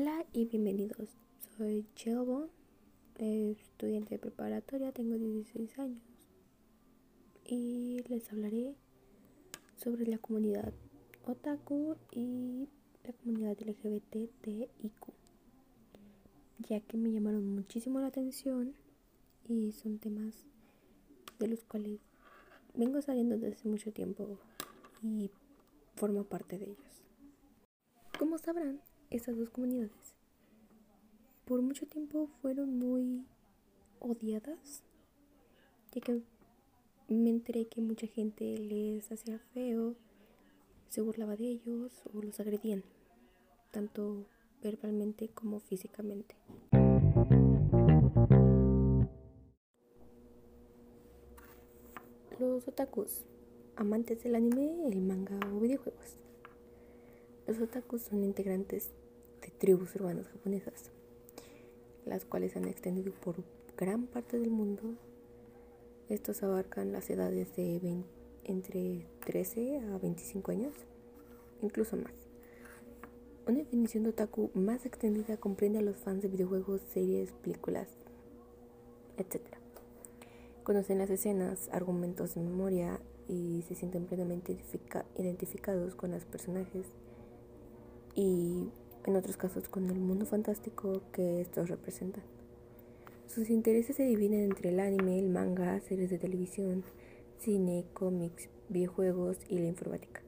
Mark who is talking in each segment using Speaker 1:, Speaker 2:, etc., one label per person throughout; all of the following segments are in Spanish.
Speaker 1: Hola y bienvenidos. Soy Chelbo, estudiante de preparatoria, tengo 16 años y les hablaré sobre la comunidad otaku y la comunidad LGBTIQ, ya que me llamaron muchísimo la atención y son temas de los cuales vengo saliendo desde hace mucho tiempo y formo parte de ellos. Como sabrán, estas dos comunidades por mucho tiempo fueron muy odiadas, ya que me enteré que mucha gente les hacía feo, se burlaba de ellos o los agredían, tanto verbalmente como físicamente. Los otakus, amantes del anime, el manga o videojuegos. Los otakus son integrantes de tribus urbanas japonesas, las cuales se han extendido por gran parte del mundo. Estos abarcan las edades de entre 13 a 25 años, incluso más. Una definición de otaku más extendida comprende a los fans de videojuegos, series, películas, etc. Conocen las escenas, argumentos de memoria y se sienten plenamente identificados con los personajes y en otros casos con el mundo fantástico que estos representan. Sus intereses se dividen entre el anime, el manga, series de televisión, cine, cómics, videojuegos y la informática.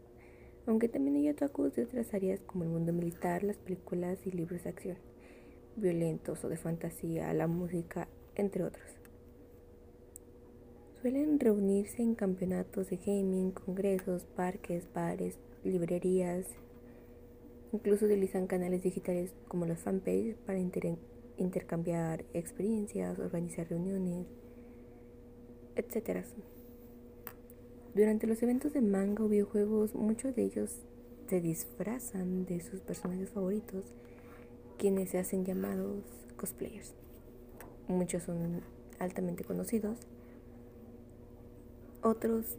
Speaker 1: Aunque también hay otakus de otras áreas como el mundo militar, las películas y libros de acción, violentos o de fantasía, la música, entre otros. Suelen reunirse en campeonatos de gaming, congresos, parques, bares, librerías, Incluso utilizan canales digitales como los fanpage para intercambiar experiencias, organizar reuniones, etc. Durante los eventos de manga o videojuegos, muchos de ellos se disfrazan de sus personajes favoritos, quienes se hacen llamados cosplayers. Muchos son altamente conocidos, otros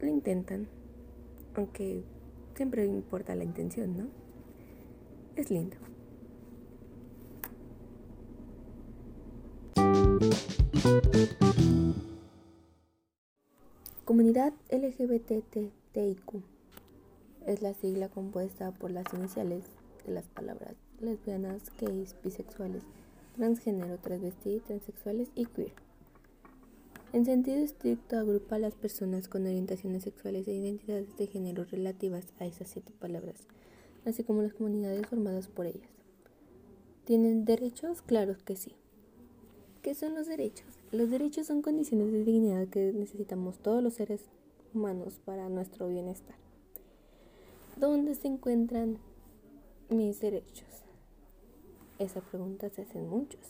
Speaker 1: lo intentan, aunque siempre importa la intención, ¿no? Es lindo. Comunidad LGBTTIQ es la sigla compuesta por las iniciales de las palabras lesbianas, gays, bisexuales, transgénero, transvestí, transexuales y queer. En sentido estricto agrupa a las personas con orientaciones sexuales e identidades de género relativas a esas siete palabras así como las comunidades formadas por ellas. ¿Tienen derechos? Claro que sí. ¿Qué son los derechos? Los derechos son condiciones de dignidad que necesitamos todos los seres humanos para nuestro bienestar. ¿Dónde se encuentran mis derechos? Esa pregunta se hacen muchos.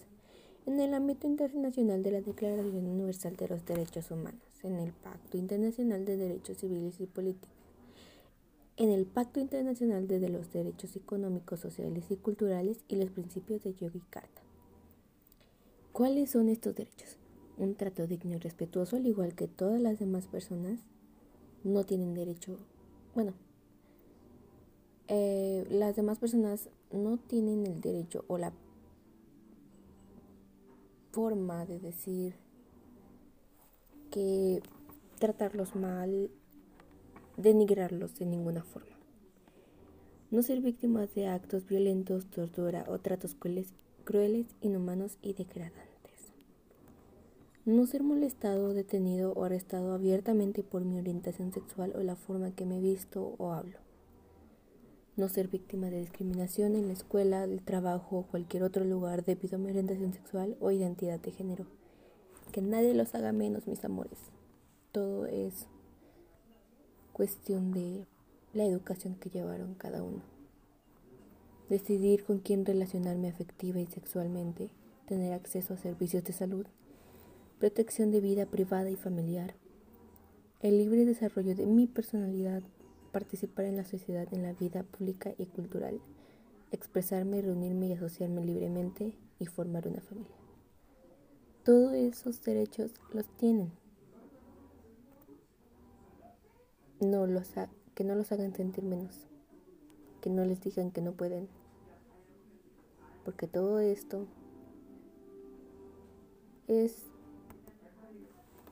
Speaker 1: En el ámbito internacional de la Declaración Universal de los Derechos Humanos, en el Pacto Internacional de Derechos Civiles y Políticos, en el Pacto Internacional de los Derechos Económicos, Sociales y Culturales y los principios de Yogyakarta. ¿Cuáles son estos derechos? Un trato digno y respetuoso, al igual que todas las demás personas, no tienen derecho, bueno, eh, las demás personas no tienen el derecho o la forma de decir que tratarlos mal denigrarlos de ninguna forma. No ser víctimas de actos violentos, tortura o tratos crueles, inhumanos y degradantes. No ser molestado, detenido o arrestado abiertamente por mi orientación sexual o la forma que me visto o hablo. No ser víctima de discriminación en la escuela, el trabajo o cualquier otro lugar debido a mi orientación sexual o identidad de género. Que nadie los haga menos, mis amores. Todo es cuestión de la educación que llevaron cada uno. Decidir con quién relacionarme afectiva y sexualmente, tener acceso a servicios de salud, protección de vida privada y familiar, el libre desarrollo de mi personalidad, participar en la sociedad, en la vida pública y cultural, expresarme, reunirme y asociarme libremente y formar una familia. Todos esos derechos los tienen no los que no los hagan sentir menos, que no les digan que no pueden, porque todo esto es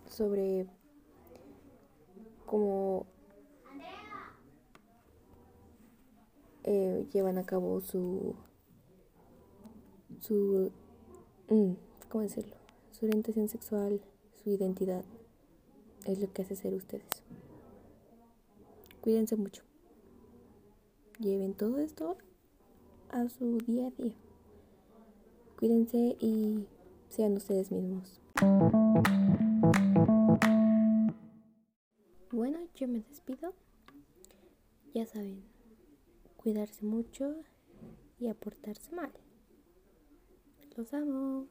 Speaker 1: sobre cómo eh, llevan a cabo su su mm, cómo decirlo su orientación sexual su identidad es lo que hace ser ustedes cuídense mucho. Lleven todo esto a su día a día. Cuídense y sean ustedes mismos. Bueno yo me despido. Ya saben cuidarse mucho y aportarse mal. Los amo